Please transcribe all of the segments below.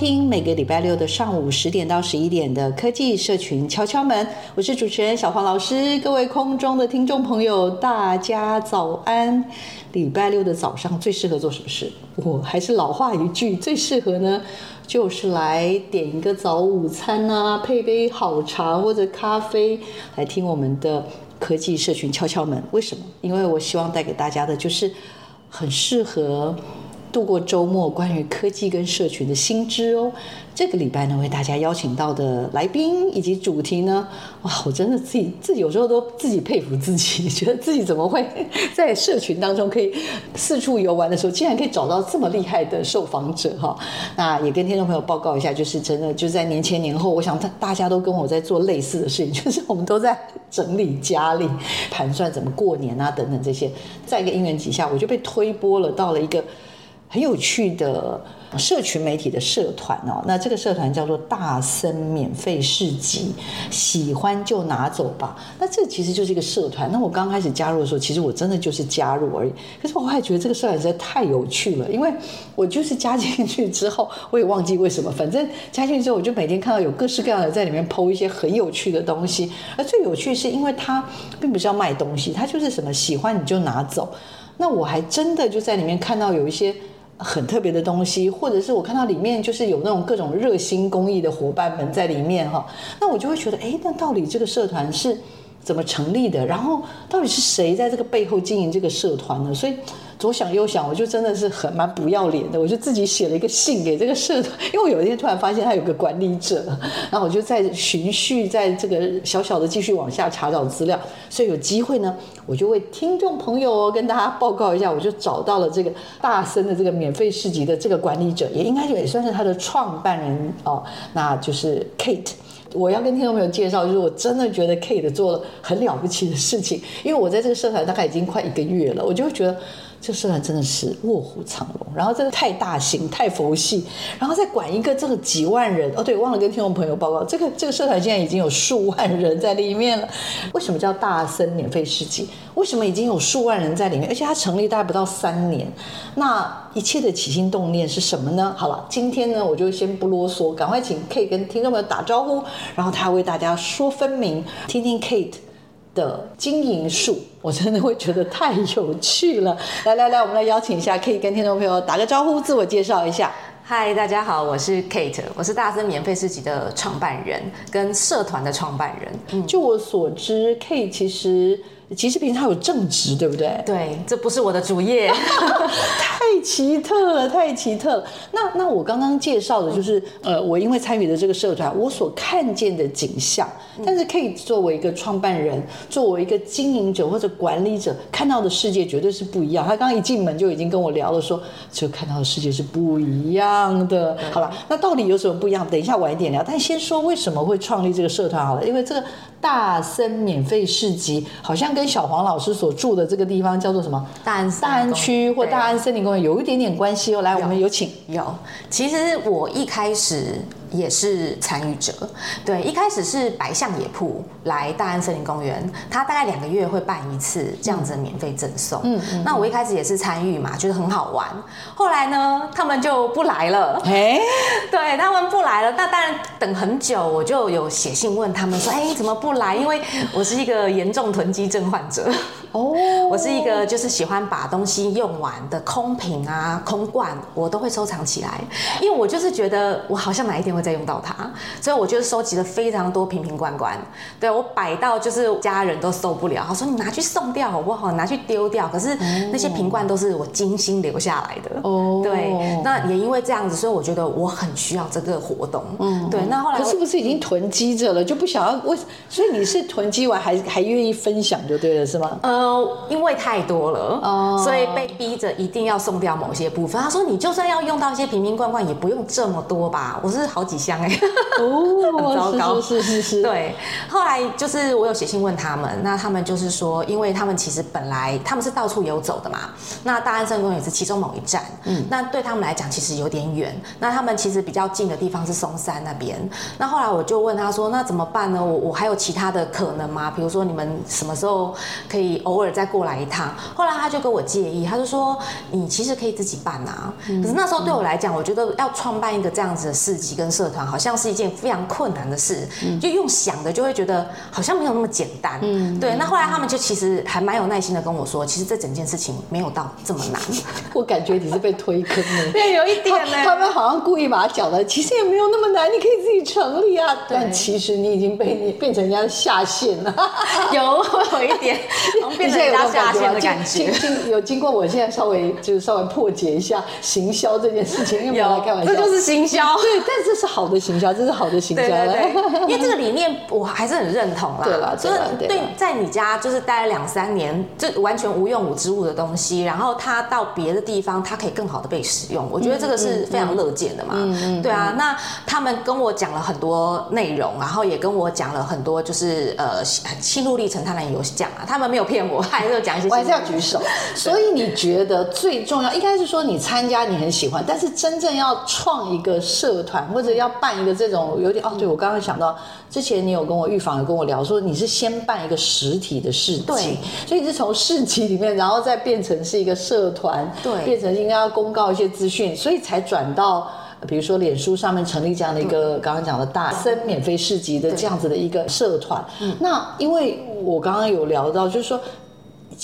听每个礼拜六的上午十点到十一点的科技社群敲敲门，我是主持人小黄老师。各位空中的听众朋友，大家早安！礼拜六的早上最适合做什么事？我还是老话一句，最适合呢，就是来点一个早午餐啊，配杯好茶或者咖啡，来听我们的科技社群敲敲门。为什么？因为我希望带给大家的就是很适合。度过周末，关于科技跟社群的新知哦。这个礼拜呢，为大家邀请到的来宾以及主题呢，哇，我真的自己自己有时候都自己佩服自己，觉得自己怎么会 在社群当中可以四处游玩的时候，竟然可以找到这么厉害的受访者哈。那也跟听众朋友报告一下，就是真的就在年前年后，我想大大家都跟我在做类似的事情，就是我们都在整理家里，盘算怎么过年啊等等这些。在一个因缘底下，我就被推播了到了一个。很有趣的社群媒体的社团哦，那这个社团叫做大森免费市集，喜欢就拿走吧。那这其实就是一个社团。那我刚开始加入的时候，其实我真的就是加入而已。可是我还觉得这个社团实在太有趣了，因为我就是加进去之后，我也忘记为什么，反正加进去之后，我就每天看到有各式各样的在里面剖一些很有趣的东西。而最有趣是因为它并不是要卖东西，它就是什么喜欢你就拿走。那我还真的就在里面看到有一些。很特别的东西，或者是我看到里面就是有那种各种热心公益的伙伴们在里面哈，那我就会觉得，哎，那到底这个社团是怎么成立的？然后到底是谁在这个背后经营这个社团呢？所以。左想右想，我就真的是很蛮不要脸的，我就自己写了一个信给这个社团，因为我有一天突然发现他有个管理者，然后我就在循序在这个小小的继续往下查找资料，所以有机会呢，我就为听众朋友哦跟大家报告一下，我就找到了这个大森的这个免费市集的这个管理者，也应该也算是他的创办人哦，那就是 Kate。我要跟听众朋友介绍，就是我真的觉得 Kate 做了很了不起的事情，因为我在这个社团大概已经快一个月了，我就觉得。这社团真的是卧虎藏龙，然后真的太大型、太佛系，然后再管一个这个几万人哦，对，忘了跟听众朋友报告，这个这个社团现在已经有数万人在里面了。为什么叫大森免费市集？为什么已经有数万人在里面？而且它成立大概不到三年，那一切的起心动念是什么呢？好了，今天呢，我就先不啰嗦，赶快请 Kate 跟听众朋友打招呼，然后他为大家说分明，听听 Kate 的经营术，我真的会觉得太有趣了。来来来，我们来邀请一下，可以跟听众朋友打个招呼，自我介绍一下。嗨，大家好，我是 Kate，我是大森免费市集的创办人跟社团的创办人。嗯，就我所知，Kate 其实。其实平常有正职，对不对？对，这不是我的主业，太奇特了，太奇特了。那那我刚刚介绍的就是，呃，我因为参与的这个社团，我所看见的景象。但是可以作为一个创办人，作为一个经营者或者管理者，看到的世界绝对是不一样。他刚刚一进门就已经跟我聊了说，说就看到的世界是不一样的。好了，那到底有什么不一样？等一下晚一点聊。但先说为什么会创立这个社团好了，因为这个。大森免费市集好像跟小黄老师所住的这个地方叫做什么？大安大安区或大安森林公园有一点点关系哦。来，我们有请。有，其实我一开始。也是参与者，对，一开始是白象野铺来大安森林公园，他大概两个月会办一次这样子的免费赠送。嗯，嗯，那我一开始也是参与嘛，觉得很好玩。后来呢，他们就不来了。哎，对，他们不来了。那当然等很久，我就有写信问他们说，哎，怎么不来？因为我是一个严重囤积症患者。哦，我是一个就是喜欢把东西用完的空瓶啊、空罐，我都会收藏起来，因为我就是觉得我好像哪一天会再用到它，所以我就是收集了非常多瓶瓶罐罐。对，我摆到就是家人都受不了，他说你拿去送掉好不好？拿去丢掉。可是那些瓶罐都是我精心留下来的。哦，对，那也因为这样子，所以我觉得我很需要这个活动。嗯，对。那后来可是不是已经囤积着了，就不想要为？所以你是囤积完还还愿意分享就对了，是吗？呃，因为太多了，哦，所以被逼着一定要送掉某些部分。他说你就算要用到一些瓶瓶罐罐，也不用这么多吧？我是好几箱哎、欸。哦，糟糕，是是是。对，后来就是我有写信问他们，那他们就是说，因为他们其实本来他们是到处游走的嘛，那大安森林公园也是其中某一站，嗯，那对他们来讲其实有点远，那他们其实比较近的地方是松山那边。那后来我就问他说，那怎么办呢？我我还有其他的可能吗？比如说你们什么时候可以偶尔再过来一趟？后来他就跟我建议，他就说你其实可以自己办啊。可是那时候对我来讲，我觉得要创办一个这样子的市集跟社团，好像是一件非常困难的事，就用想的就会觉得好像没有那么简单。嗯，对。那后来他们就其实还蛮有耐心的跟我说，其实这整件事情没有到这么难。我感觉你是被推坑了，对，有一点呢。他们好像故意把它讲的，其实也没有那么难，你可以自己成立啊。但其实你已经被你变成人家的下线了。有，有一点，变成人家下线的感觉。经有经过我现在稍微就是稍微破解一下行销这件事情，因为有开玩笑，这就是行销。对，但这是好的行销，这是好的行销。对对对，因为这个理念我还是很认同啦。对了，就是对，在你家就是待了两三年，这完全无用武之物的东西，然后它到别的地方，它可以更好的被使用。我觉得这个是非常乐见的嘛。嗯嗯。对啊，那他们跟我讲了很多内容，然后也跟我讲了很多，就是呃心路历程，他们有讲啊，他们没有骗我，还是讲一些。我还是要举手。所以你觉得最重要，应该是说你参加你很喜欢，但是真正要创一个社团或者要办一个这种有点哦，对我刚刚想到之前你有跟我预防有跟我聊说你是先办一个实体的市集，对，所以你是从市集里面然后再变成是一个社团，对，变成应该要公告一些资讯，所以才转到比如说脸书上面成立这样的一个刚刚讲的大森免费市集的这样子的一个社团。那因为我刚刚有聊到，就是说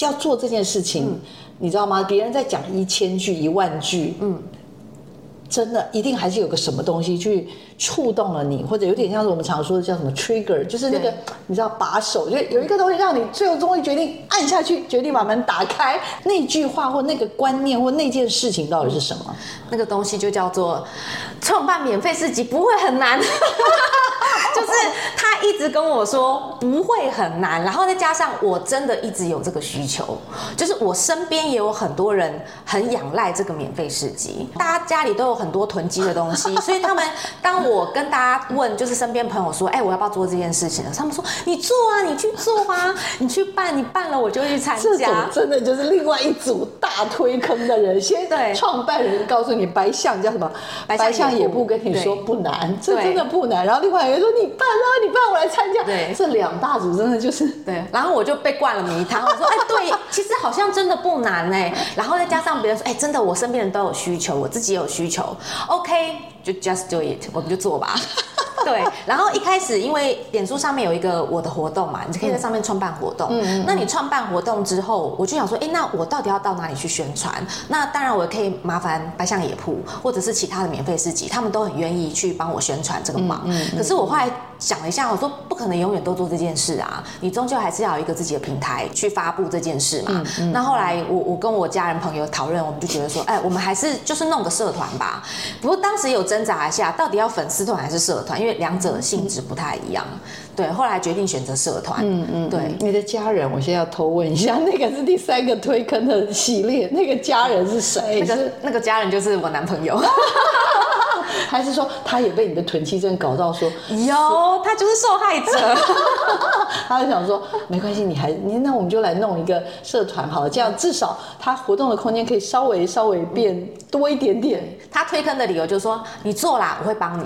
要做这件事情，嗯、你知道吗？别人在讲一千句、一万句，嗯。真的一定还是有个什么东西去触动了你，或者有点像是我们常说的叫什么 trigger，就是那个你知道把手，就有一个东西让你最后终于决定按下去，决定把门打开。那句话或那个观念或那件事情到底是什么？那个东西就叫做创办免费市集不会很难。就是他一直跟我说不会很难，然后再加上我真的一直有这个需求，就是我身边也有很多人很仰赖这个免费市集，大家家里都有很多囤积的东西，所以他们当我跟大家问，就是身边朋友说，哎，我要不要做这件事情他们说你做啊，你去做啊，你去办，你办了我就去参加。这种真的就是另外一组大推坑的人，先对创办人告诉你白象叫什么，白象也不跟你说不难，这真的不难，然后另外一个人说你。办啊！你办，我来参加。对，这两大组真的就是对。然后我就被灌了迷汤，我说：“哎，对，其实好像真的不难哎。”然后再加上别人说：“哎，真的，我身边人都有需求，我自己也有需求。Okay. 就 just do it，我们就做吧。对，然后一开始因为脸书上面有一个我的活动嘛，你可以在上面创办活动。嗯，那你创办活动之后，我就想说，哎，那我到底要到哪里去宣传？那当然，我可以麻烦白象野铺或者是其他的免费市集，他们都很愿意去帮我宣传这个忙。嗯，可是我后来想了一下，我说不可能永远都做这件事啊，你终究还是要有一个自己的平台去发布这件事嘛。嗯，那后来我我跟我家人朋友讨论，我们就觉得说，哎，我们还是就是弄个社团吧。不过当时有挣扎一下，到底要粉丝团还是社团？因为两者的性质不太一样，对，后来决定选择社团。嗯嗯，对，你的家人，我现在要偷问一下，那个是第三个推坑的系列，那个家人是谁？那个那个家人就是我男朋友，还是说他也被你的囤积症搞到说有，他就是受害者，他就想说没关系，你还你那我们就来弄一个社团好了，这样至少他活动的空间可以稍微稍微变多一点点。他推坑的理由就是说你做啦，我会帮你。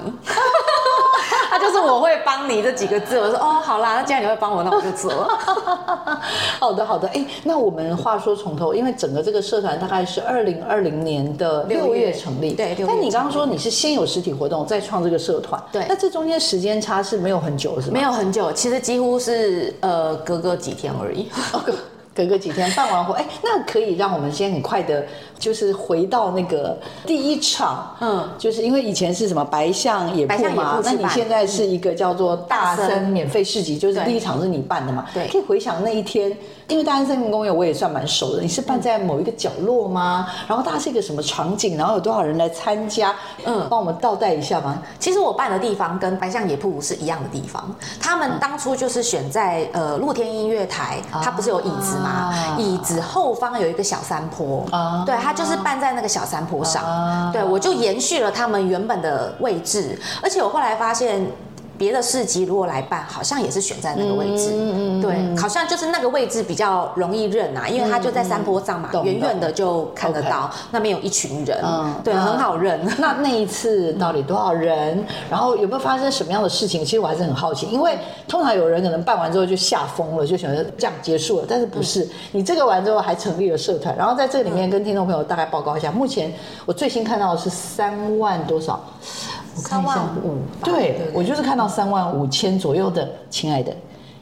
他就是我会帮你这几个字，我说哦，好啦，那既然你会帮我，那我就做。好的，好的。哎，那我们话说从头，因为整个这个社团大概是二零二零年的六月成立，对。但你刚刚说你是先有实体活动，再创这个社团，对。那这中间时间差是没有很久，是吗？没有很久，其实几乎是呃隔个几天而已。隔个几天办完活，哎，那可以让我们先很快的，就是回到那个第一场，嗯，就是因为以前是什么白象野铺嘛，那你现在是一个叫做大森免费市集，就是第一场是你办的嘛，对，可以回想那一天，因为大安森林公园我也算蛮熟的，你是办在某一个角落吗？然后大概是一个什么场景？然后有多少人来参加？嗯，帮我们倒带一下吗？其实我办的地方跟白象野铺是一样的地方，他们当初就是选在呃露天音乐台，它不是有椅子吗？啊、椅子后方有一个小山坡，啊、对，它就是办在那个小山坡上，啊、对，我就延续了他们原本的位置，而且我后来发现。别的市集如果来办，好像也是选在那个位置，嗯嗯，对，好像就是那个位置比较容易认啊，因为它就在山坡上嘛，远远的就看得到那边有一群人，嗯，对，很好认。那那一次到底多少人？然后有没有发生什么样的事情？其实我还是很好奇，因为通常有人可能办完之后就吓疯了，就想着这样结束了，但是不是？你这个完之后还成立了社团，然后在这里面跟听众朋友大概报告一下，目前我最新看到的是三万多少？我看一下，五，对，我就是看到三万五千左右的，亲爱的，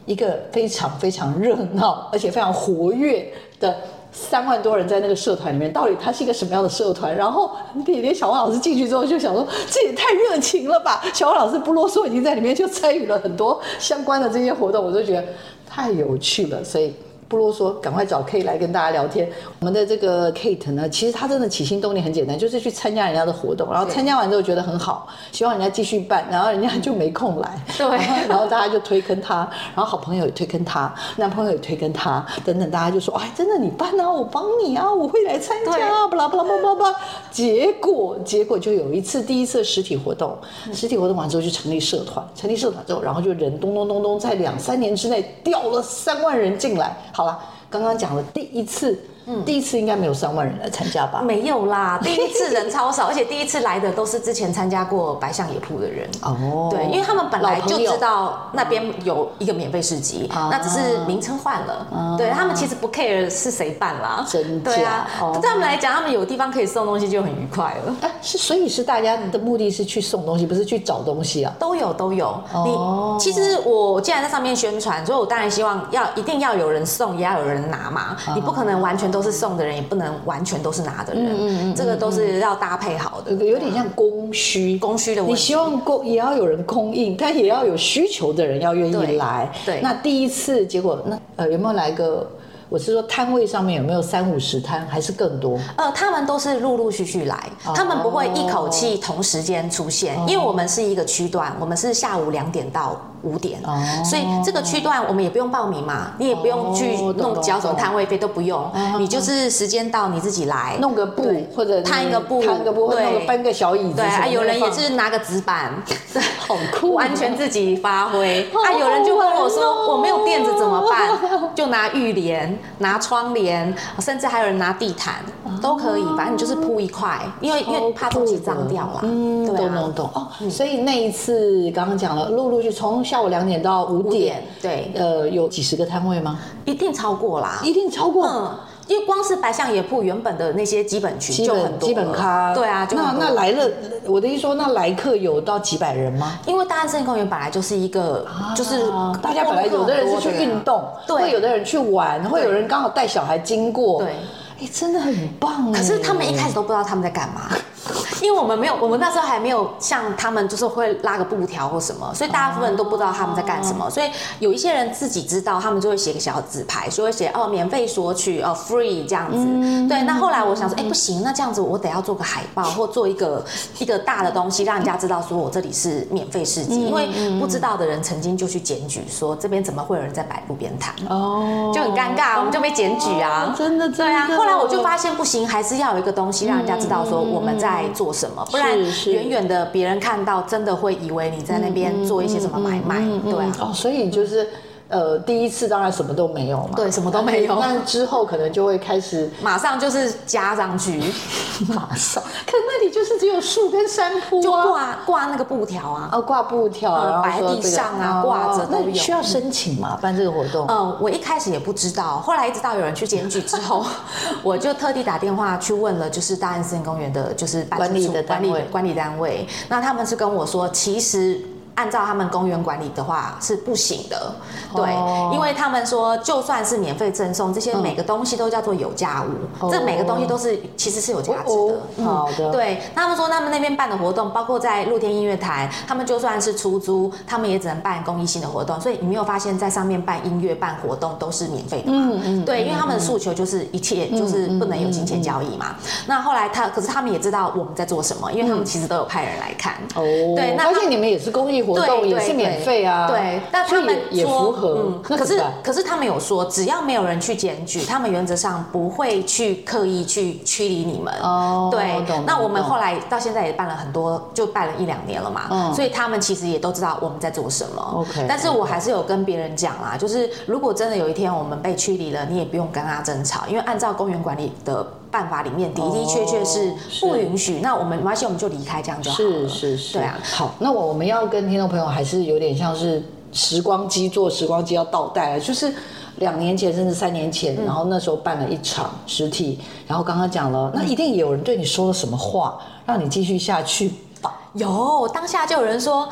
一个非常非常热闹 而且非常活跃的三万多人在那个社团里面，到底它是一个什么样的社团？然后那天小王老师进去之后就想说，这也太热情了吧！小王老师不啰嗦，已经在里面就参与了很多相关的这些活动，我就觉得太有趣了，所以。不啰嗦，赶快找 Kate 来跟大家聊天。我们的这个 Kate 呢，其实他真的起心动念很简单，就是去参加人家的活动，然后参加完之后觉得很好，希望人家继续办，然后人家就没空来，对，然后大家就推坑他，然后好朋友也推坑他，男朋友也推坑他，等等，大家就说，哎，真的你办啊，我帮你啊，我会来参加，巴拉巴拉巴拉巴拉。结果结果就有一次第一次实体活动，实体活动完之后就成立社团，成立社团之后，然后就人咚咚咚咚，在两三年之内掉了三万人进来。好了，刚刚讲了第一次。嗯，第一次应该没有上万人来参加吧？没有啦，第一次人超少，而且第一次来的都是之前参加过白象野铺的人。哦，对，因为他们本来就知道那边有一个免费市集，那只是名称换了。对，他们其实不 care 是谁办啦，真的。对啊，对他们来讲，他们有地方可以送东西就很愉快了。哎，是，所以是大家的目的是去送东西，不是去找东西啊？都有，都有。你其实我既然在上面宣传，所以我当然希望要一定要有人送，也要有人拿嘛。你不可能完全都。都是送的人，也不能完全都是拿的人，嗯嗯嗯、这个都是要搭配好的，有点像供需，供需的问题。你希望供也要有人供应，但也要有需求的人要愿意来。对，那第一次结果，那呃有没有来个？我是说摊位上面有没有三五十摊，还是更多？呃，他们都是陆陆续续来，哦、他们不会一口气同时间出现，哦、因为我们是一个区段，我们是下午两点到。五点，哦。所以这个区段我们也不用报名嘛，你也不用去弄交什么摊位费都不用，你就是时间到你自己来。弄个布或者摊一个布，摊个布，或者，搬个小椅子，对啊，有人也是拿个纸板，好酷，完全自己发挥。啊，有人就问我说，我没有垫子怎么办？就拿浴帘、拿窗帘，甚至还有人拿地毯，都可以，反正你就是铺一块，因为因为怕东西脏掉了。嗯，懂懂懂。哦。所以那一次刚刚讲了，陆陆续从。下午两点到五点，点，对，呃，有几十个摊位吗？一定超过啦，一定超过。嗯，因为光是白象野铺原本的那些基本群就很多基本咖，对啊，那那来了，我的意思说，那来客有到几百人吗？因为大安森林公园本来就是一个，就是大家本来有的人是去运动，对，会有的人去玩，会有人刚好带小孩经过，对，哎，真的很棒。可是他们一开始都不知道他们在干嘛。因为我们没有，我们那时候还没有像他们，就是会拉个布条或什么，所以大部分人都不知道他们在干什么。所以有一些人自己知道，他们就会写个小纸牌，就会写哦，免费索取哦，free 这样子。嗯、对，那后来我想说，哎，不行，那这样子我得要做个海报或做一个一个大的东西，让人家知道说我这里是免费市集。因为不知道的人曾经就去检举说，这边怎么会有人在摆路边摊？哦，就很尴尬，我们就被检举啊。真的，对啊。后来我就发现不行，还是要有一个东西让人家知道说我们在做。什么？不然远远的别人看到，真的会以为你在那边做一些什么买卖，对哦，所以就是。呃，第一次当然什么都没有嘛，对，什么都没有。但之后可能就会开始，马上就是加上去，马上。可那里就是只有树跟山坡，就挂挂那个布条啊，哦，挂布条，摆地上啊，挂着都有。需要申请吗？办这个活动？嗯，我一开始也不知道，后来一直到有人去检举之后，我就特地打电话去问了，就是大安森林公园的，就是管理的管理管理单位。那他们是跟我说，其实。按照他们公园管理的话是不行的。对，哦、因为他们说，就算是免费赠送，这些每个东西都叫做有价物，嗯、这每个东西都是其实是有价值的。好的。对，他们说他们那边办的活动，包括在露天音乐台，他们就算是出租，他们也只能办公益性的活动。所以你没有发现，在上面办音乐、办活动都是免费的嘛？嗯嗯。对，因为他们的诉求就是一切就是不能有金钱交易嘛。那后来他，可是他们也知道我们在做什么，因为他们其实都有派人来看。哦。对，那发现你们也是公益活动，也是免费啊。对，但他们也符合。嗯。可是可是他们有说，只要没有人去检举，他们原则上不会去刻意去驱离你们。哦。对。那我们后来到现在也办了很多，就办了一两年了嘛。嗯。所以他们其实也都知道我们在做什么。OK。但是我还是有跟别人讲啦，就是如果真的有一天我们被驱离了，你也不用跟他争吵，因为按照公园管理的办法里面的的确确是不允许。那我们没关系，我们就离开这样就好了。是是是。对啊。好，那我我们要跟听众朋友还是有点像是时光机，做时光机要倒带，就是两年前甚至三年前，然后那时候办了一场实体，然后刚刚讲了，那一定有人对你说了什么话，让你继续下去吧？有，当下就有人说。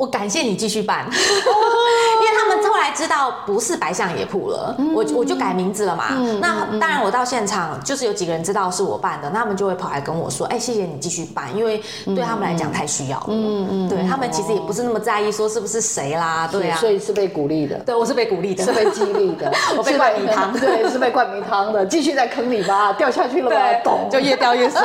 我感谢你继续办，因为他们后来知道不是白象野铺了，我我就改名字了嘛。那当然我到现场就是有几个人知道是我办的，那他们就会跑来跟我说：“哎，谢谢你继续办，因为对他们来讲太需要了。”嗯嗯，对他们其实也不是那么在意说是不是谁啦，对啊，所以是被鼓励的。对，我是被鼓励的，是被激励的，我被灌迷汤，对，是被灌迷汤的，继续在坑里吧，掉下去了吧，懂，就越掉越深，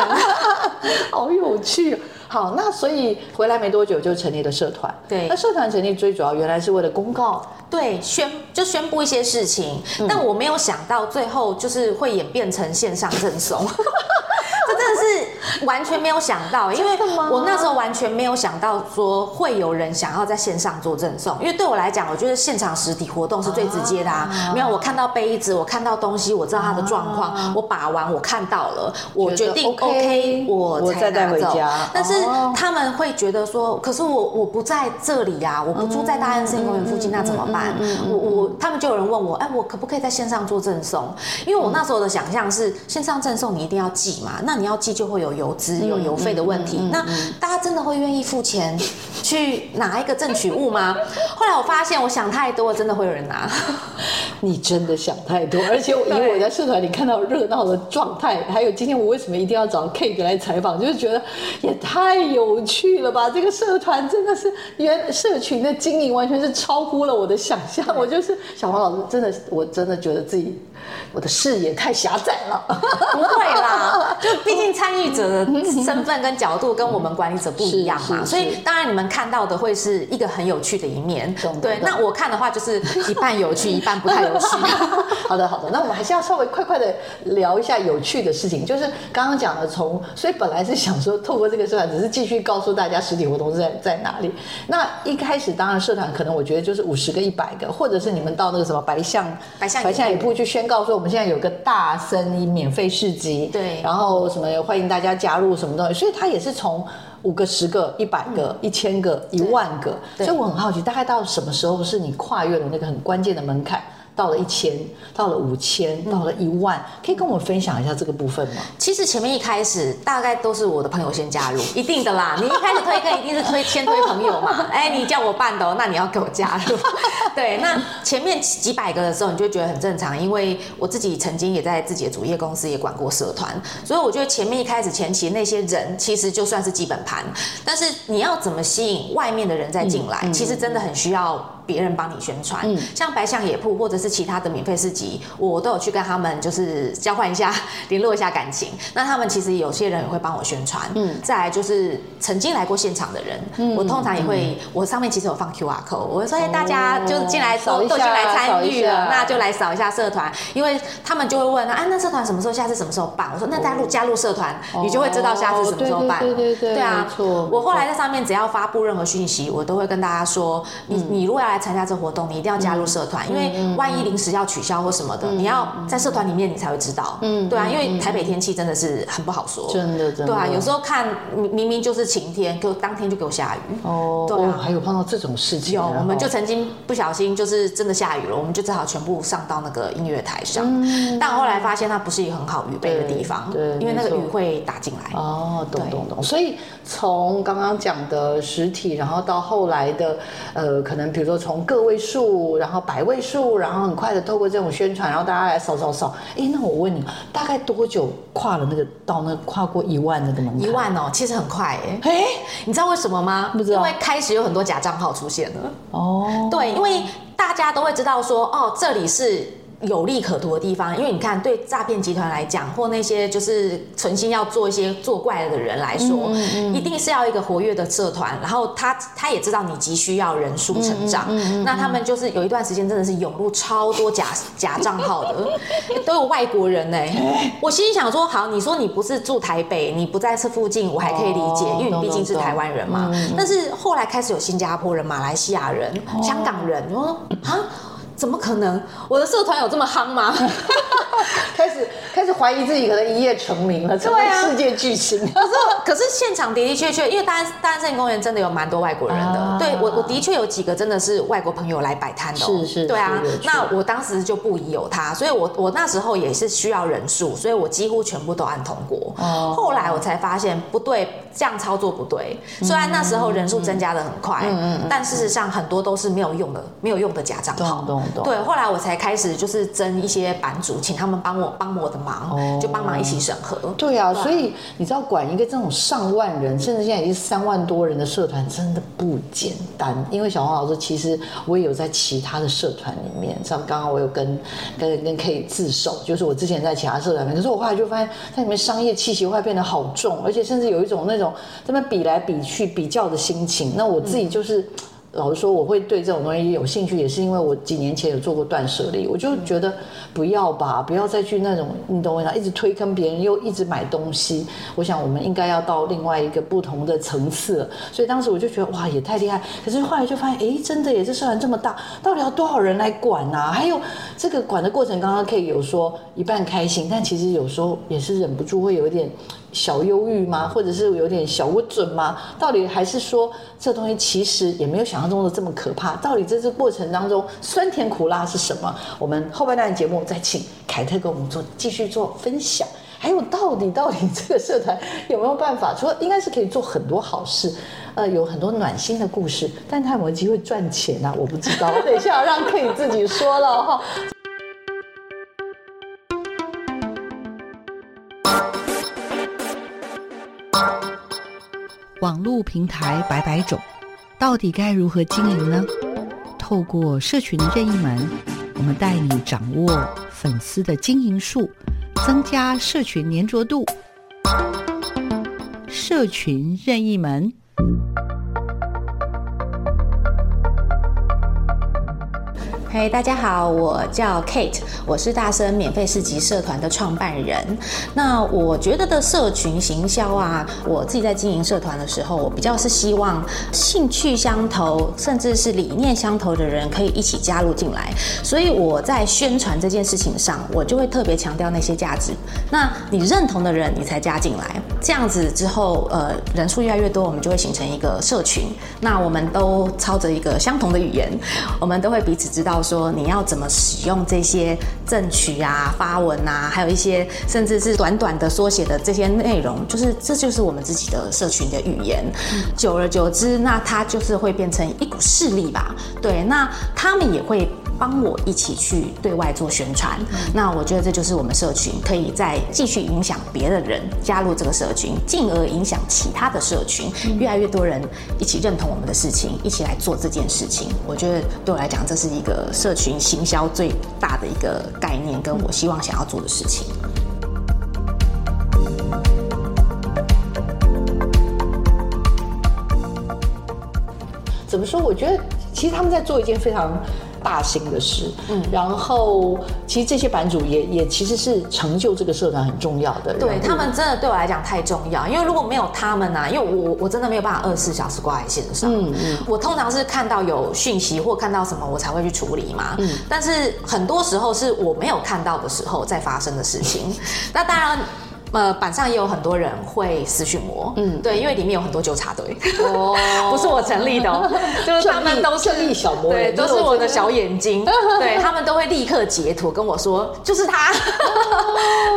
好有趣。好，那所以回来没多久就成立了社团。对，那社团成立最主要原来是为了公告，对，宣就宣布一些事情，嗯、但我没有想到最后就是会演变成线上赠送。这真的是完全没有想到，因为我那时候完全没有想到说会有人想要在线上做赠送，因为对我来讲，我觉得现场实体活动是最直接的啊。没有，我看到杯子，我看到东西，我知道它的状况，我把玩，我看到了，我决定 OK，我才带回家。但是他们会觉得说，可是我我不在这里呀，我不住在大安森林公园附近，那怎么办？我我他们就有人问我，哎，我可不可以在线上做赠送？因为我那时候的想象是线上赠送你一定要寄嘛，那。你要寄就会有邮资、有油费的问题。那大家真的会愿意付钱去拿一个赠取物吗？后来我发现，我想太多，真的会有人拿。你真的想太多，而且以我在社团里看到热闹的状态，还有今天我为什么一定要找 Kate 来采访，就是觉得也太有趣了吧！这个社团真的是原社群的经营，完全是超乎了我的想象。我就是小黄老师，真的，我真的觉得自己我的视野太狭窄了。不会啦，就。毕竟 参与者的身份跟角度跟我们管理者不一样嘛，所以当然你们看到的会是一个很有趣的一面。对，那我看的话就是 一半有趣，一半不太有趣。好的，好的，那我们还是要稍微快快的聊一下有趣的事情，就是刚刚讲的从，所以本来是想说透过这个社团，只是继续告诉大家实体活动是在在哪里。那一开始当然社团可能我觉得就是五十个、一百个，或者是你们到那个什么白象白象白象野铺去宣告说我们现在有个大森林免费市集，对，然后。什么欢迎大家加入什么东西，所以它也是从五个、十个、一百个、一千个、一万个，所以我很好奇，大概到什么时候是你跨越了那个很关键的门槛？到了一千，到了五千，到了一万，可以跟我分享一下这个部分吗？其实前面一开始大概都是我的朋友先加入，一定的啦。你一开始推课一定是推先推朋友嘛。哎，你叫我办的，那你要给我加入。对，那前面几百个的时候，你就觉得很正常，因为我自己曾经也在自己的主业公司也管过社团，所以我觉得前面一开始前期那些人其实就算是基本盘，但是你要怎么吸引外面的人再进来，其实真的很需要。别人帮你宣传，嗯、像白象野铺或者是其他的免费市集，我都有去跟他们就是交换一下，联络一下感情。那他们其实有些人也会帮我宣传。嗯，再来就是曾经来过现场的人，嗯、我通常也会，嗯、我上面其实有放 QR code，我会说，哎，大家就是进来都都进来参与了，那就来扫一下社团，因为他们就会问啊，那社团什么时候？下次什么时候办？我说那加入加入社团，哦、你就会知道下次什么时候办。对对对对，对啊，没错。我后来在上面只要发布任何讯息，我都会跟大家说，你你如果要来。来参加这活动，你一定要加入社团，因为万一临时要取消或什么的，你要在社团里面你才会知道。嗯，对啊，因为台北天气真的是很不好说，真的真的。对啊，有时候看明明就是晴天，给我当天就给我下雨。哦，对啊，还有碰到这种事情。有，我们就曾经不小心就是真的下雨了，我们就只好全部上到那个音乐台上。但后来发现它不是一个很好预备的地方，对，因为那个雨会打进来。哦，懂懂懂。所以从刚刚讲的实体，然后到后来的呃，可能比如说从个位数，然后百位数，然后很快的透过这种宣传，然后大家来扫扫扫。哎，那我问你，大概多久跨了那个到那个跨过一万那个门槛？一万哦，其实很快哎。哎，你知道为什么吗？不知道。因为开始有很多假账号出现了。哦。对，因为大家都会知道说，哦，这里是。有利可图的地方，因为你看，对诈骗集团来讲，或那些就是存心要做一些作怪的人来说，嗯嗯、一定是要一个活跃的社团，然后他他也知道你急需要人数成长，那他们就是有一段时间真的是涌入超多假 假账号的，都有外国人呢、欸。我心里想说，好，你说你不是住台北，你不在这附近，我还可以理解，哦、因为你毕竟是台湾人嘛。嗯、但是后来开始有新加坡人、马来西亚人、哦、香港人，我说啊。怎么可能？我的社团有这么夯吗？开始开始怀疑自己可能一夜成名了，成为世界巨星。可是可是现场的的确确，因为大安大安森林公园真的有蛮多外国人的。啊、对我我的确有几个真的是外国朋友来摆摊的、哦。是是。对啊，那我当时就不疑有他，所以我我那时候也是需要人数，所以我几乎全部都按通过。哦。后来我才发现不对，这样操作不对。虽然那时候人数增加的很快，嗯嗯嗯、但事实上很多都是没有用的，没有用的假账号。对，后来我才开始就是征一些版主，请他们帮我帮我的忙，哦、就帮忙一起审核。对啊，对所以你知道管一个这种上万人，甚至现在已经三万多人的社团，真的不简单。因为小黄老师，其实我也有在其他的社团里面，像刚刚我有跟跟跟 K 自首，就是我之前在其他社团里面，可是我后来就发现，在里面商业气息会变得好重，而且甚至有一种那种这么比来比去比较的心情。那我自己就是。嗯老实说，我会对这种东西有兴趣，也是因为我几年前有做过断舍离，我就觉得不要吧，不要再去那种你懂我意思，一直推坑别人，又一直买东西。我想我们应该要到另外一个不同的层次了。所以当时我就觉得哇，也太厉害。可是后来就发现，哎，真的也是社团这么大，到底要多少人来管啊？还有这个管的过程，刚刚可以有说一半开心，但其实有时候也是忍不住会有一点。小忧郁吗？或者是有点小不准吗？到底还是说这东西其实也没有想象中的这么可怕？到底在这个过程当中酸甜苦辣是什么？我们后半段的节目再请凯特跟我们做继续做分享。还有到底到底这个社团有没有办法？除了应该是可以做很多好事，呃，有很多暖心的故事，但他有没有机会赚钱呢、啊？我不知道，我等一下要让 K 自己说了哈。网络平台百百种，到底该如何经营呢？透过社群任意门，我们带你掌握粉丝的经营术，增加社群粘着度。社群任意门。嘿大家好，我叫 Kate，我是大森免费市集社团的创办人。那我觉得的社群行销啊，我自己在经营社团的时候，我比较是希望兴趣相投，甚至是理念相投的人可以一起加入进来。所以我在宣传这件事情上，我就会特别强调那些价值。那你认同的人，你才加进来。这样子之后，呃，人数越来越多，我们就会形成一个社群。那我们都操着一个相同的语言，我们都会彼此知道。说你要怎么使用这些证据啊、发文啊，还有一些甚至是短短的缩写的这些内容，就是这就是我们自己的社群的语言。嗯、久而久之，那它就是会变成一股势力吧？对，那他们也会。帮我一起去对外做宣传，嗯、那我觉得这就是我们社群可以再继续影响别的人加入这个社群，进而影响其他的社群，嗯、越来越多人一起认同我们的事情，一起来做这件事情。我觉得对我来讲，这是一个社群行销最大的一个概念，跟我希望想要做的事情。怎么说？我觉得其实他们在做一件非常。大型的事。嗯，然后其实这些版主也也其实是成就这个社团很重要的。对，他们真的对我来讲太重要，因为如果没有他们呢、啊，因为我我真的没有办法二十四小时挂在线上。嗯嗯，我通常是看到有讯息或看到什么我才会去处理嘛。嗯，但是很多时候是我没有看到的时候再发生的事情。那当然。呃，板上也有很多人会私讯我，嗯，对，因为里面有很多纠察队，哦，不是我成立的哦，就是他们都是小魔人，对，都是我的小眼睛，对，他们都会立刻截图跟我说，就是他，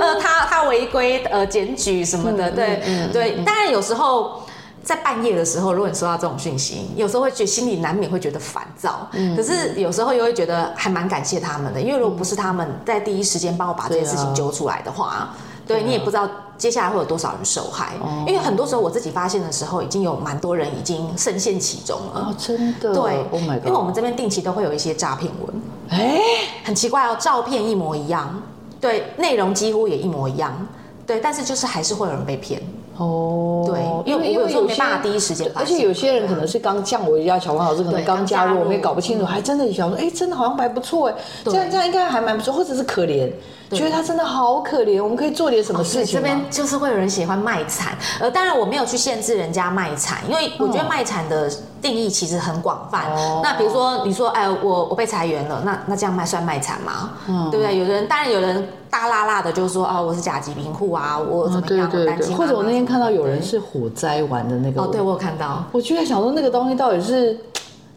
呃，他他违规呃检举什么的，对对，当然有时候在半夜的时候，如果你收到这种讯息，有时候会觉得心里难免会觉得烦躁，嗯，可是有时候又会觉得还蛮感谢他们的，因为如果不是他们在第一时间帮我把这件事情揪出来的话。对，你也不知道接下来会有多少人受害，嗯、因为很多时候我自己发现的时候，已经有蛮多人已经深陷其中了。哦，真的？对，Oh my God，因为我们这边定期都会有一些诈骗文，哎，很奇怪哦，照片一模一样，对，内容几乎也一模一样，对，但是就是还是会有人被骗。哦，对，因为我有时候没办法第一时间发现，而且有些人可能是刚降我一样，小王老师可能刚加入，我们也搞不清楚，还真的想说，哎，真的好像还不错，哎，这样这样应该还蛮不错，或者是可怜。觉得他真的好可怜，我们可以做点什么事情？这边就是会有人喜欢卖惨，呃，当然我没有去限制人家卖惨，因为我觉得卖惨的定义其实很广泛。那比如说你说，哎，我我被裁员了，那那这样卖算卖惨吗？嗯，对不对？有的人当然有人大辣辣的，就是说啊，我是甲级贫户啊，我怎么样？或者我那天看到有人是火灾完的那个，哦，对我有看到，我就在想说那个东西到底是。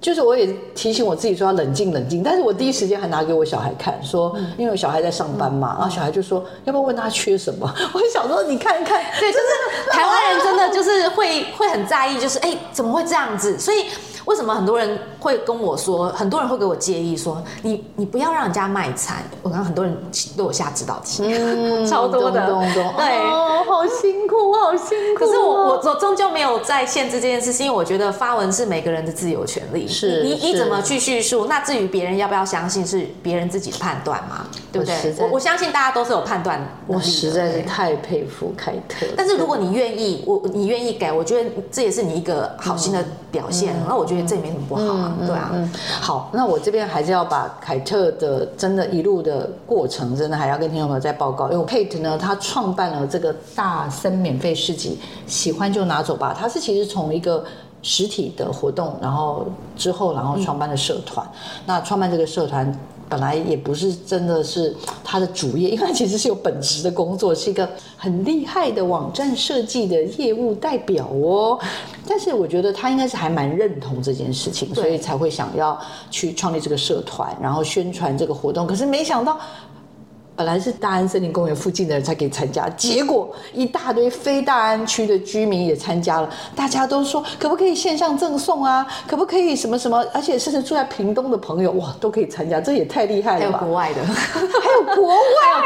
就是我也提醒我自己说要冷静冷静，但是我第一时间还拿给我小孩看，说因为我小孩在上班嘛，然后小孩就说要不要问他缺什么？我就想说你看一看，对，就是 台湾人真的就是会会很在意，就是哎怎么会这样子？所以。为什么很多人会跟我说，很多人会给我建议说，你你不要让人家卖惨。我看很多人都有下指导棋，嗯、超多的，对，哦，好辛苦，好辛苦。可是我我我终究没有在限制这件事，是因为我觉得发文是每个人的自由权利。是，你你怎么去叙述？那至于别人要不要相信，是别人自己的判断嘛，对不对？我我相信大家都是有判断。我实在是太佩服凯特。但是如果你愿意，我你愿意改，我觉得这也是你一个好心的表现。那我觉得这也没什么不好啊，对啊。好，那我这边还是要把凯特的真的一路的过程，真的还要跟听众朋友再报告。因为 Kate 呢，她创办了这个大森免费市集，喜欢就拿走吧。她是其实从一个实体的活动，然后之后然后创办的社团。嗯、那创办这个社团。本来也不是真的是他的主业，因为他其实是有本职的工作，是一个很厉害的网站设计的业务代表哦。但是我觉得他应该是还蛮认同这件事情，所以才会想要去创立这个社团，然后宣传这个活动。可是没想到。本来是大安森林公园附近的人才可以参加，结果一大堆非大安区的居民也参加了。大家都说可不可以线上赠送啊？可不可以什么什么？而且甚至住在屏东的朋友哇，都可以参加，这也太厉害了吧！还有国外的，还有国外，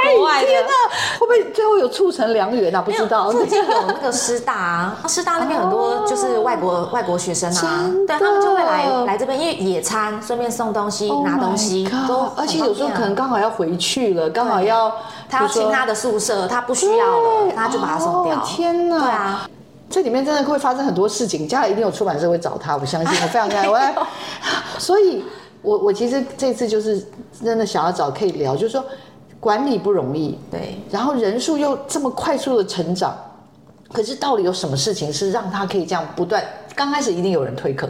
还有国外的，天哪！会不会最后有促成良缘啊？不知道。最近有那个师大啊，师大那边很多就是外国外国学生啊，对，他们就会来来这边，因为野餐，顺便送东西、拿东西，都而且有时候可能刚好要回去了，刚好。要他要清他的宿舍，他不需要了，他就把他送掉。天哪！对啊，这里面真的会发生很多事情，将来一定有出版社会找他，我相信，我非常爱。我 所以，我我其实这次就是真的想要找可以聊，就是说管理不容易，对，然后人数又这么快速的成长，可是到底有什么事情是让他可以这样不断？刚开始一定有人推坑，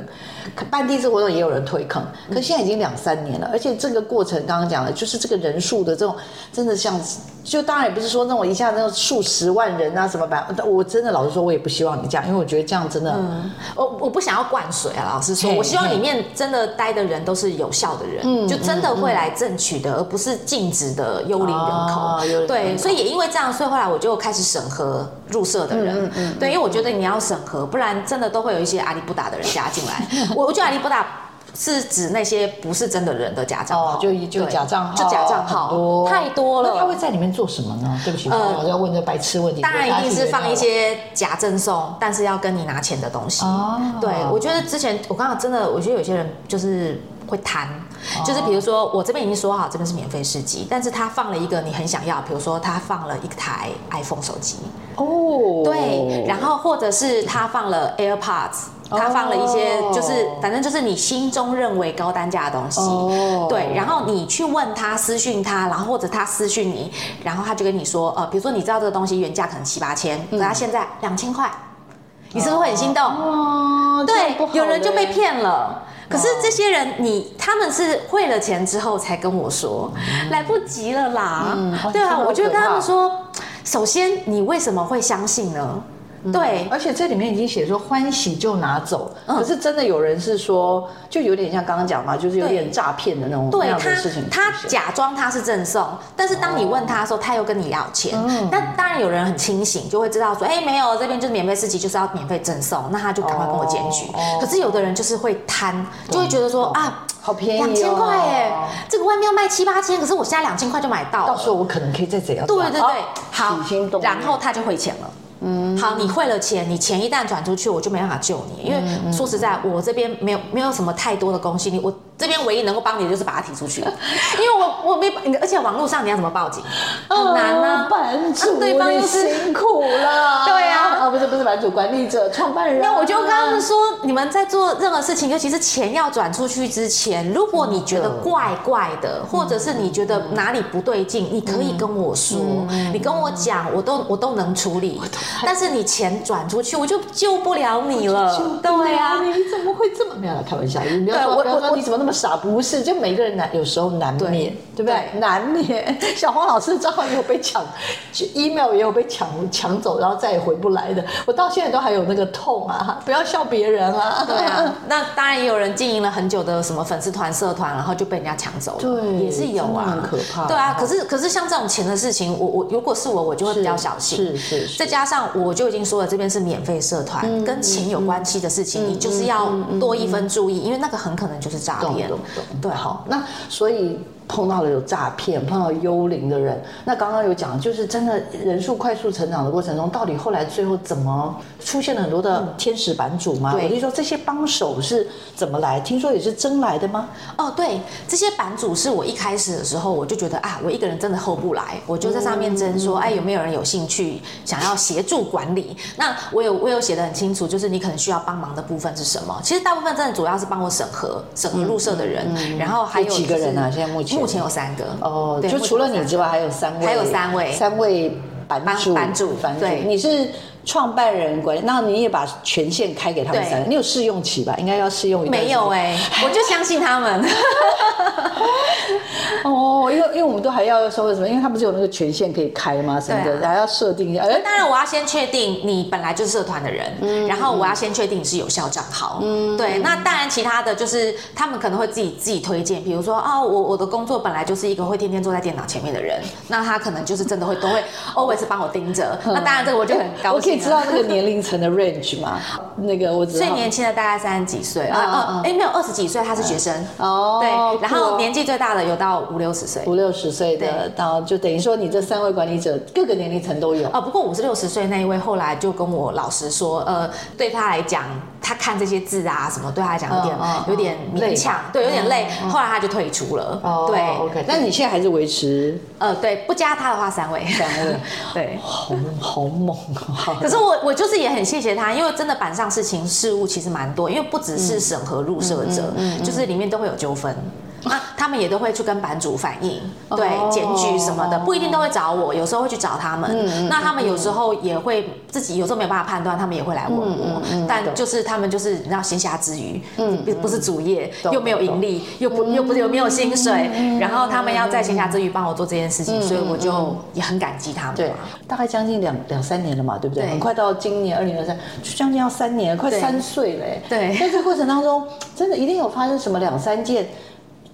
办第一次活动也有人推坑，可现在已经两三年了，而且这个过程刚刚讲了，就是这个人数的这种，真的像。就当然也不是说那种一下那种数十万人啊什么吧，我真的老实说，我也不希望你这样，因为我觉得这样真的，嗯、我我不想要灌水啊，老实说，我希望里面真的待的人都是有效的人，嗯、就真的会来争取的，嗯、而不是静止的幽灵人口。哦、对，所以也因为这样，所以后来我就开始审核入社的人，对，因为我觉得你要审核，不然真的都会有一些阿里不达的人加进来。我我觉得阿里不达。是指那些不是真的人的假账号，就就假账号，就假账号多太多了。那他会在里面做什么呢？对不起，我要问这白痴问题。当然一定是放一些假赠送，但是要跟你拿钱的东西。对，我觉得之前我刚刚真的，我觉得有些人就是会贪，就是比如说我这边已经说好这边是免费试机，但是他放了一个你很想要，比如说他放了一台 iPhone 手机哦，对，然后或者是他放了 AirPods。他放了一些就是反正就是你心中认为高单价的东西，对，然后你去问他私讯他，然后或者他私讯你，然后他就跟你说，呃，比如说你知道这个东西原价可能七八千，可他现在两千块，你是不是会很心动？哦，对，有人就被骗了。可是这些人，你他们是汇了钱之后才跟我说，来不及了啦。对啊，我就跟他们说，首先你为什么会相信呢？对，而且这里面已经写说欢喜就拿走，可是真的有人是说，就有点像刚刚讲嘛，就是有点诈骗的那种那样的事情。他假装他是赠送，但是当你问他的时候，他又跟你要钱。那当然有人很清醒，就会知道说，哎，没有，这边就是免费市集，就是要免费赠送，那他就赶快跟我检举。可是有的人就是会贪，就会觉得说啊，好便宜，两千块哎，这个外面要卖七八千，可是我现在两千块就买到，到时候我可能可以再怎样？对对对，好，然后他就汇钱了。嗯，好，你汇了钱，你钱一旦转出去，我就没办法救你，因为说实在，我这边没有没有什么太多的公信力，我这边唯一能够帮你的就是把他提出去，因为我我没，而且网络上你要怎么报警，很难啊，版主，对方又是辛苦了，对啊，啊不是不是版主，管理者、创办人，那我就跟他们说，你们在做任何事情，尤其是钱要转出去之前，如果你觉得怪怪的，或者是你觉得哪里不对劲，你可以跟我说，你跟我讲，我都我都能处理。但是你钱转出去，我就救不了你了。对呀，你怎么会这么？没有开玩笑，你不要说，不要说你怎么那么傻？不是，就每个人难，有时候难免，对不对？难免。小黄老师账号也有被抢，email 也有被抢抢走，然后再也回不来的。我到现在都还有那个痛啊！不要笑别人啊。对啊，那当然也有人经营了很久的什么粉丝团、社团，然后就被人家抢走了。对，也是有啊，很可怕。对啊，可是可是像这种钱的事情，我我如果是我，我就会比较小心。是是是。再加上我就已经说了，这边是免费社团，嗯、跟钱有关系的事情，嗯、你就是要多一分注意，因为那个很可能就是诈骗。对，好，那所以。碰到了有诈骗、碰到幽灵的人，那刚刚有讲，就是真的人数快速成长的过程中，到底后来最后怎么出现了很多的天使版主吗？对，我就说这些帮手是怎么来？听说也是争来的吗？哦，对，这些版主是我一开始的时候我就觉得啊，我一个人真的 hold 不来，我就在上面争说，哎，有没有人有兴趣想要协助管理？那我有我有写的很清楚，就是你可能需要帮忙的部分是什么？其实大部分真的主要是帮我审核审核入社的人，然后还有几个人啊？现在目前。目前有三个。哦，就除了你之外，还有三位，还有三位，三位版主，版主，版主，你是创办人管理，那你也把权限开给他们三个，你有试用期吧？应该要试用一段时间。没有哎，我就相信他们。哦，因为因为我们都还要说什么？因为他不是有那个权限可以开吗？什么的，还要设定一下。当然，我要先确定你本来就是社团的人，然后我要先确定你是有效账号。嗯，对。那当然，其他的就是他们可能会自己自己推荐，比如说啊，我我的工作本来就是一个会天天坐在电脑前面的人，那他可能就是真的会都会 always 帮我盯着。那当然，这个我就很高兴。我可以知道那个年龄层的 range 吗？那个我知道。最年轻的大概三十几岁啊啊，哎，没有二十几岁，他是学生。哦，对。然后年纪最大的有到五六十岁，五六十岁的，到就等于说你这三位管理者各个年龄层都有啊。不过五十六十岁那一位后来就跟我老实说，呃，对他来讲，他看这些字啊什么，对他来讲有点有点勉强，对，有点累。后来他就退出了。哦，对，OK。那你现在还是维持？呃，对，不加他的话，三位，三位，对，好好猛啊！可是我我就是也很谢谢他，因为真的板上事情事物其实蛮多，因为不只是审核入社者，就是里面都会有纠纷。那他们也都会去跟版主反映，对，检举什么的，不一定都会找我，有时候会去找他们。那他们有时候也会自己有时候没有办法判断，他们也会来问我。但就是他们就是你知道闲暇之余，嗯，不是主业，又没有盈利，又不又不是有没有薪水，然后他们要在闲暇之余帮我做这件事情，所以我就也很感激他们。对，大概将近两两三年了嘛，对不对？很快到今年二零二三，就将近要三年，快三岁了。对，在这过程当中，真的一定有发生什么两三件。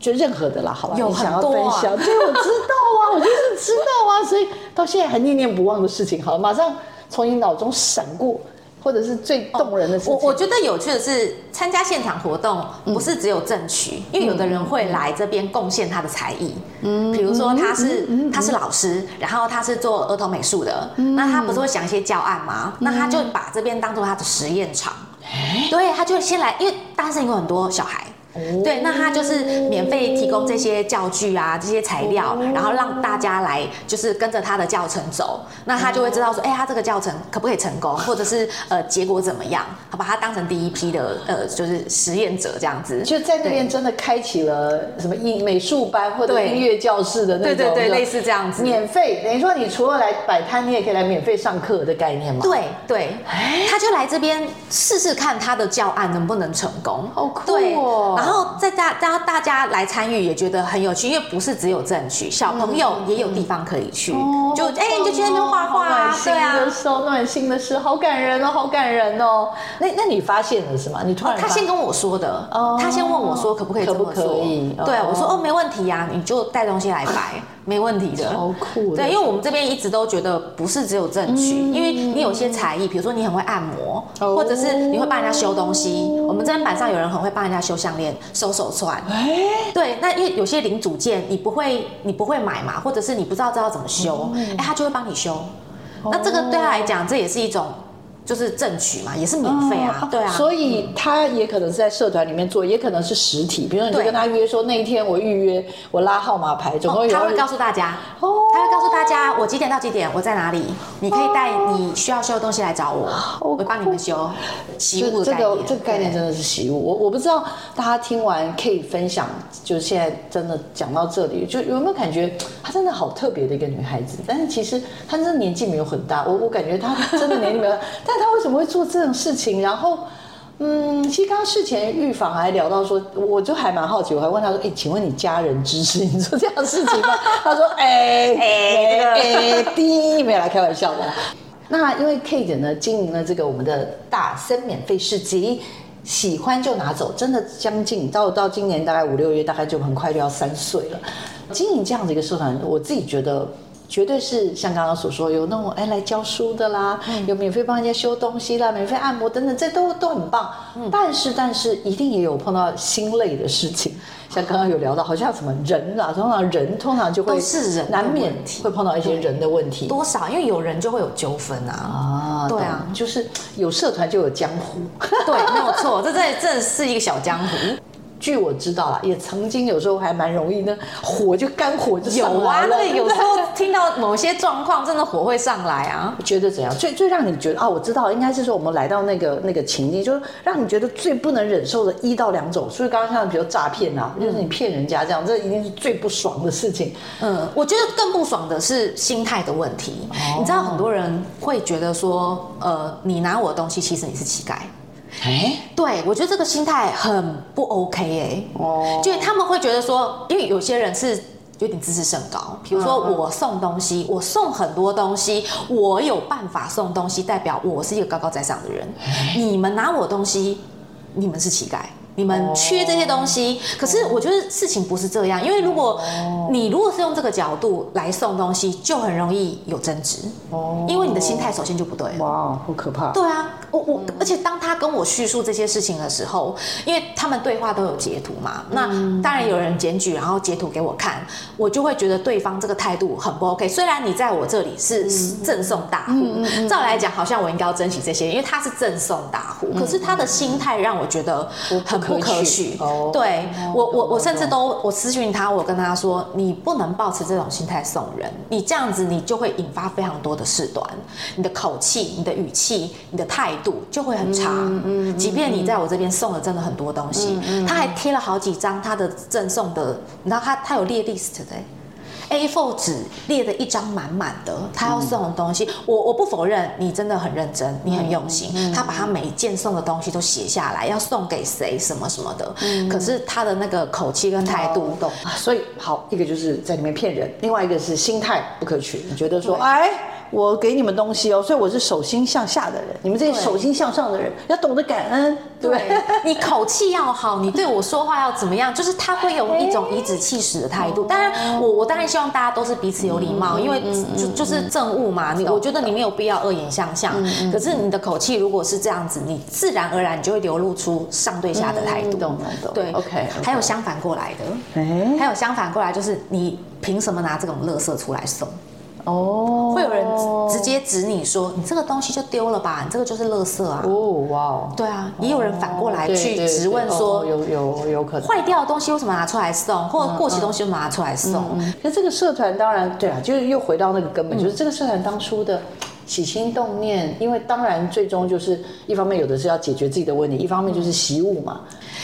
就任何的啦，好吧，有想要分享，对，我知道啊，我就是知道啊，所以到现在还念念不忘的事情，好，马上从你脑中闪过，或者是最动人的事情。我我觉得有趣的是，参加现场活动不是只有赠曲，因为有的人会来这边贡献他的才艺，嗯，比如说他是他是老师，然后他是做儿童美术的，那他不是会想一些教案吗？那他就把这边当做他的实验场，对，他就先来，因为大森林有很多小孩。对，那他就是免费提供这些教具啊，这些材料，然后让大家来就是跟着他的教程走，那他就会知道说，哎，他这个教程可不可以成功，或者是呃结果怎么样？好，把他当成第一批的呃就是实验者这样子。就在那边真的开启了什么音美术班或者音乐教室的那种，对对对，类似这样子，免费等于说你除了来摆摊，你也可以来免费上课的概念嘛？对对，他就来这边试试看他的教案能不能成功，好酷哦。对，然后再大大大家来参与也觉得很有趣，因为不是只有正区，小朋友也有地方可以去，就哎你就去那边画画啊，对啊，暖心的时候，暖心的事，好感人哦，好感人哦。那那你发现了是吗？你突然他先跟我说的，他先问我说可不可以这么做？对，我说哦没问题呀，你就带东西来摆。没问题的，超酷。对，因为我们这边一直都觉得不是只有正取，因为你有些才艺，比如说你很会按摩，或者是你会帮人家修东西。我们这边板上有人很会帮人家修项链、收手串。哎，对，那因为有些零组件你不会，你不会买嘛，或者是你不知道知道怎么修，哎，他就会帮你修。那这个对他来讲，这也是一种。就是正取嘛，也是免费啊，对啊，所以他也可能是在社团里面做，也可能是实体。比如说，你就跟他约说那一天我预约，我拉号码牌，总共有。他会告诉大家，他会告诉大家我几点到几点，我在哪里，你可以带你需要修的东西来找我，我会帮你们修。习武的概念，这个这个概念真的是习物。我我不知道大家听完可以分享，就是现在真的讲到这里，就有没有感觉她真的好特别的一个女孩子？但是其实她真的年纪没有很大，我我感觉她真的年纪没有，但。他为什么会做这种事情？然后，嗯，其实刚刚事前预防还聊到说，我就还蛮好奇，我还问他说：“哎，请问你家人支持你做这样的事情吗？” 他说：“哎哎哎，第一没有来开玩笑的。”那因为 K 姐呢经营了这个我们的大森免费市集，喜欢就拿走，真的将近到到今年大概五六月，大概就很快就要三岁了。经营这样的一个社团，我自己觉得。绝对是像刚刚所说，有那种哎来教书的啦，嗯、有免费帮人家修东西啦，免费按摩等等，这都都很棒。嗯、但是但是一定也有碰到心累的事情，像刚刚有聊到，好像什么人啊，通常人通常就会是人难免会碰到一些人的问题，多少因为有人就会有纠纷啊。啊，对啊，就是有社团就有江湖，对，没有错，这这这是一个小江湖。据我知道啦，也曾经有时候还蛮容易呢，火就肝火就上来了。有啊，那有时候听到某些状况，真的火会上来啊。觉得怎样？最最让你觉得啊，我知道，应该是说我们来到那个那个情境，就是让你觉得最不能忍受的一到两种。所以刚刚像比如诈骗啊，就是你骗人家这样，这一定是最不爽的事情。嗯，我觉得更不爽的是心态的问题。哦、你知道很多人会觉得说，呃，你拿我的东西，其实你是乞丐。哎，对，我觉得这个心态很不 OK 哎，哦，就他们会觉得说，因为有些人是有点自视甚高，比如说我送东西，我送很多东西，我有办法送东西，代表我是一个高高在上的人，你们拿我东西，你们是乞丐。你们缺这些东西，可是我觉得事情不是这样，因为如果你如果是用这个角度来送东西，就很容易有争执哦，因为你的心态首先就不对。哇，好可怕！对啊，我我而且当他跟我叙述这些事情的时候，因为他们对话都有截图嘛，那当然有人检举，然后截图给我看，我就会觉得对方这个态度很不 OK。虽然你在我这里是赠送大户，照来讲好像我应该要珍惜这些，因为他是赠送大户，可是他的心态让我觉得很。不可取，对我我我甚至都我咨询他，我跟他说，你不能抱持这种心态送人，你这样子你就会引发非常多的事端，你的口气、你的语气、你的态度就会很差。嗯，即便你在我这边送了真的很多东西，他还贴了好几张他的赠送的，你知道他他有列 list 的。A4 纸列的一张满满的，他要送的东西，嗯、我我不否认你真的很认真，你很用心，嗯、他把他每一件送的东西都写下来，要送给谁什么什么的，嗯、可是他的那个口气跟态度都，所以好，一个就是在里面骗人，另外一个是心态不可取，你觉得说，哎。我给你们东西哦，所以我是手心向下的人。你们这些手心向上的人要懂得感恩。对，你口气要好，你对我说话要怎么样？就是他会有一种颐指气使的态度。当然，我我当然希望大家都是彼此有礼貌，因为就就是政务嘛。你我觉得你没有必要恶言相向。可是你的口气如果是这样子，你自然而然你就会流露出上对下的态度。懂懂懂。对，OK。还有相反过来的，还有相反过来就是你凭什么拿这种垃圾出来送？哦，会有人直接指你说，你这个东西就丢了吧，你这个就是垃圾啊。哦，哇哦。对啊，也有人反过来去质问说，有有有可能坏掉的东西为什么拿出来送，或者过期东西为什么拿出来送？那这个社团当然对啊，就是又回到那个根本，就是这个社团当初的。起心动念，因为当然最终就是一方面有的是要解决自己的问题，一方面就是习物嘛。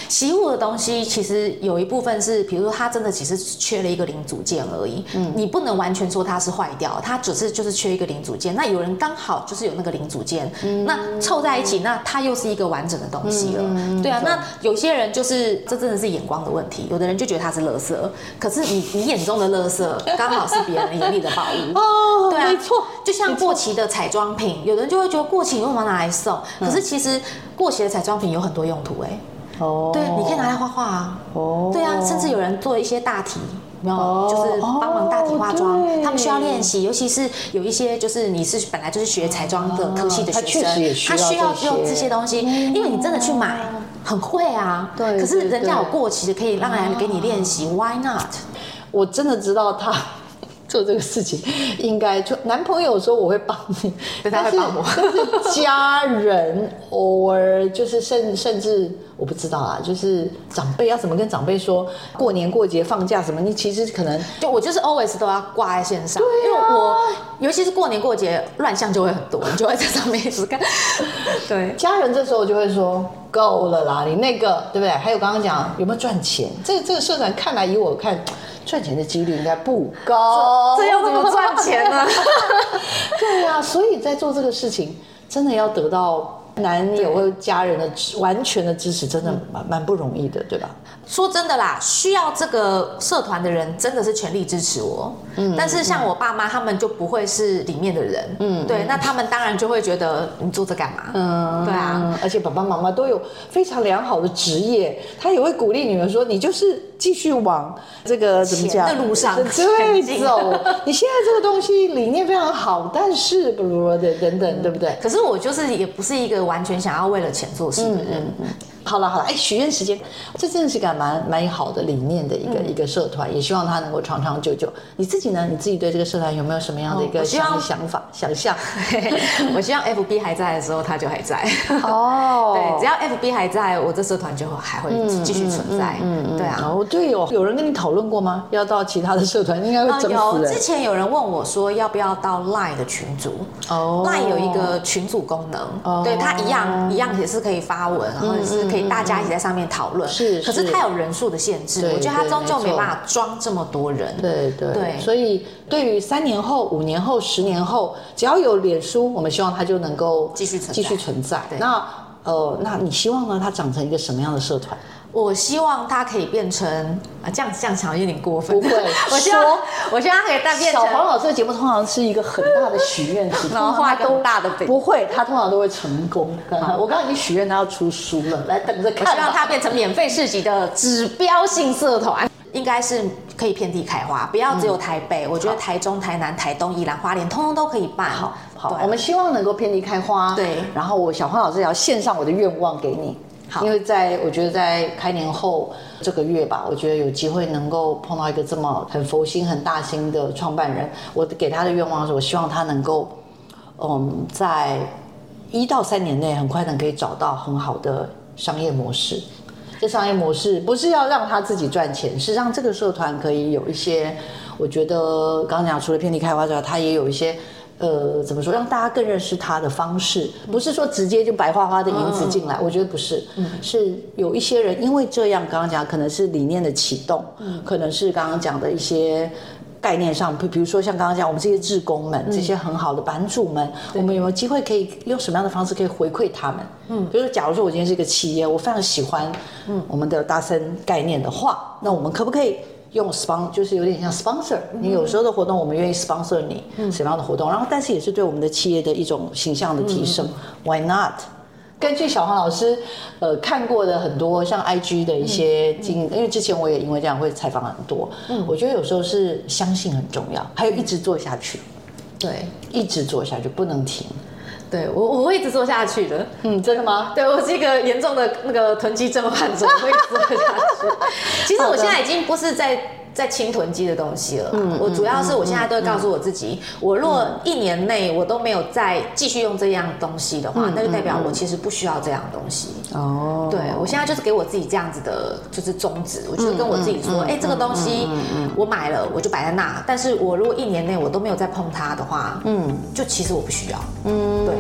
惜物的东西其实有一部分是，比如说它真的只是缺了一个零组件而已，嗯，你不能完全说它是坏掉，它只是就是缺一个零组件。那有人刚好就是有那个零组件，嗯，那凑在一起，那它又是一个完整的东西了。嗯，对啊，那有些人就是这真的是眼光的问题，有的人就觉得它是垃圾，可是你你眼中的垃圾刚好是别人眼里的宝物 哦，对啊，没错，就像过期的彩妆品，有人就会觉得过期你为什么拿来送？可是其实过期的彩妆品有很多用途哎。哦，对，你可以拿来画画啊。哦，对啊，甚至有人做一些大体，有没有？就是帮忙大体化妆，他们需要练习，尤其是有一些就是你是本来就是学彩妆的科系的学生，他需要用这些东西，因为你真的去买很会啊。对，可是人家有过期的，可以让人给你练习，Why not？我真的知道他。做这个事情，应该就男朋友说我会帮你，他会帮我。但是家人偶尔就是甚甚至我不知道啊，就是长辈要怎么跟长辈说过年过节放假什么？你其实可能就我就是 always 都要挂在线上，啊、因为我尤其是过年过节乱象就会很多，你就会在上面一直看。对，家人这时候就会说够了啦，你那个对不对？还有刚刚讲有没有赚钱？这这个社团看来以我看。赚钱的几率应该不高，这要怎么赚钱呢？对呀、啊，所以在做这个事情，真的要得到男友或家人的完全的支持，真的蛮蛮不容易的，对吧？说真的啦，需要这个社团的人真的是全力支持我。嗯，但是像我爸妈他们就不会是里面的人。嗯，对，那他们当然就会觉得你做这干嘛？嗯，对啊。而且爸爸妈妈都有非常良好的职业，他也会鼓励女儿说：“你就是继续往这个怎么讲的路上对走。你现在这个东西理念非常好，但是不如的等等，对不对？可是我就是也不是一个完全想要为了钱做事的人。好了好了，哎，许愿时间，这真的是个蛮蛮好的理念的一个、嗯、一个社团，也希望它能够长长久久。你自己呢？你自己对这个社团有没有什么样的一个想想法、想象？我希望 FB 还在的时候，它就还在。哦，对，只要 FB 还在，我这社团就还会继续存在。嗯嗯，对啊。哦，对哦，有人跟你讨论过吗？要到其他的社团，应该会整死人。有，之前有人问我说，要不要到 Line 的群组？哦，Line 有一个群组功能，哦、对，它一样一样也是可以发文，然后也是可以。大家一起在上面讨论，是，可是它有人数的限制，我觉得它终究没办法装这么多人。对对对，所以对于三年后、五年后、十年后，只要有脸书，我们希望它就能够继续存继续存在。那呃，那你希望呢？它长成一个什么样的社团？我希望它可以变成啊，这样这样讲有点过分。不会，我希望我希望它可以变成。小黄老师的节目通常是一个很大的许愿池，然后画一个大的饼。不会，他通常都会成功。我刚刚已经许愿他要出书了，来等着看。我希望它变成免费市集的指标性社团，应该是可以遍地开花，不要只有台北。我觉得台中、台南、台东、宜兰花莲，通通都可以办。好，好，我们希望能够遍地开花。对，然后我小黄老师也要献上我的愿望给你。因为在我觉得在开年后这个月吧，我觉得有机会能够碰到一个这么很佛心、很大心的创办人。我给他的愿望是，我希望他能够，嗯，在一到三年内很快能可以找到很好的商业模式。这商业模式不是要让他自己赚钱，是让这个社团可以有一些，我觉得刚刚讲除了遍地开花之外，他也有一些。呃，怎么说？让大家更认识他的方式，不是说直接就白花花的银子进来，嗯、我觉得不是，嗯、是有一些人因为这样，刚刚讲可能是理念的启动，嗯、可能是刚刚讲的一些概念上，比比如说像刚刚讲我们这些志工们，嗯、这些很好的版主们，对我们有没有机会可以用什么样的方式可以回馈他们？嗯，比如说，假如说我今天是一个企业，我非常喜欢嗯我们的大森概念的话，那我们可不可以？用 sponsor 就是有点像 sponsor，你有时候的活动我们愿意 sponsor 你什么样的活动，然后但是也是对我们的企业的一种形象的提升，Why not？根据小黄老师呃看过的很多像 IG 的一些经，因为之前我也因为这样会采访很多，嗯，我觉得有时候是相信很重要，还有一直做下去，对，一直做下去不能停。对我，我会一直做下去的。嗯，真的吗？对，我是一个严重的那个囤积症患者，我会一直做下去。其实我现在已经不是在在清囤积的东西了。嗯，我主要是我现在都会告诉我自己，我若一年内我都没有再继续用这样东西的话，那就代表我其实不需要这样东西。哦，对，我现在就是给我自己这样子的，就是宗旨，我就是跟我自己说，哎，这个东西我买了，我就摆在那。但是我如果一年内我都没有再碰它的话，嗯，就其实我不需要。嗯，对，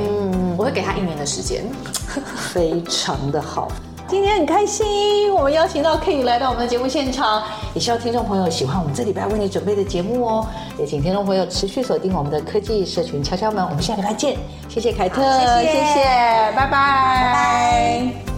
我会给他一年的时间。非常的好。今天很开心，我们邀请到 Kay 来到我们的节目现场，也希望听众朋友喜欢我们这礼拜为你准备的节目哦。也请听众朋友持续锁定我们的科技社群敲敲门，我们下礼拜见。谢谢凯特，谢谢，谢谢，拜拜，拜拜。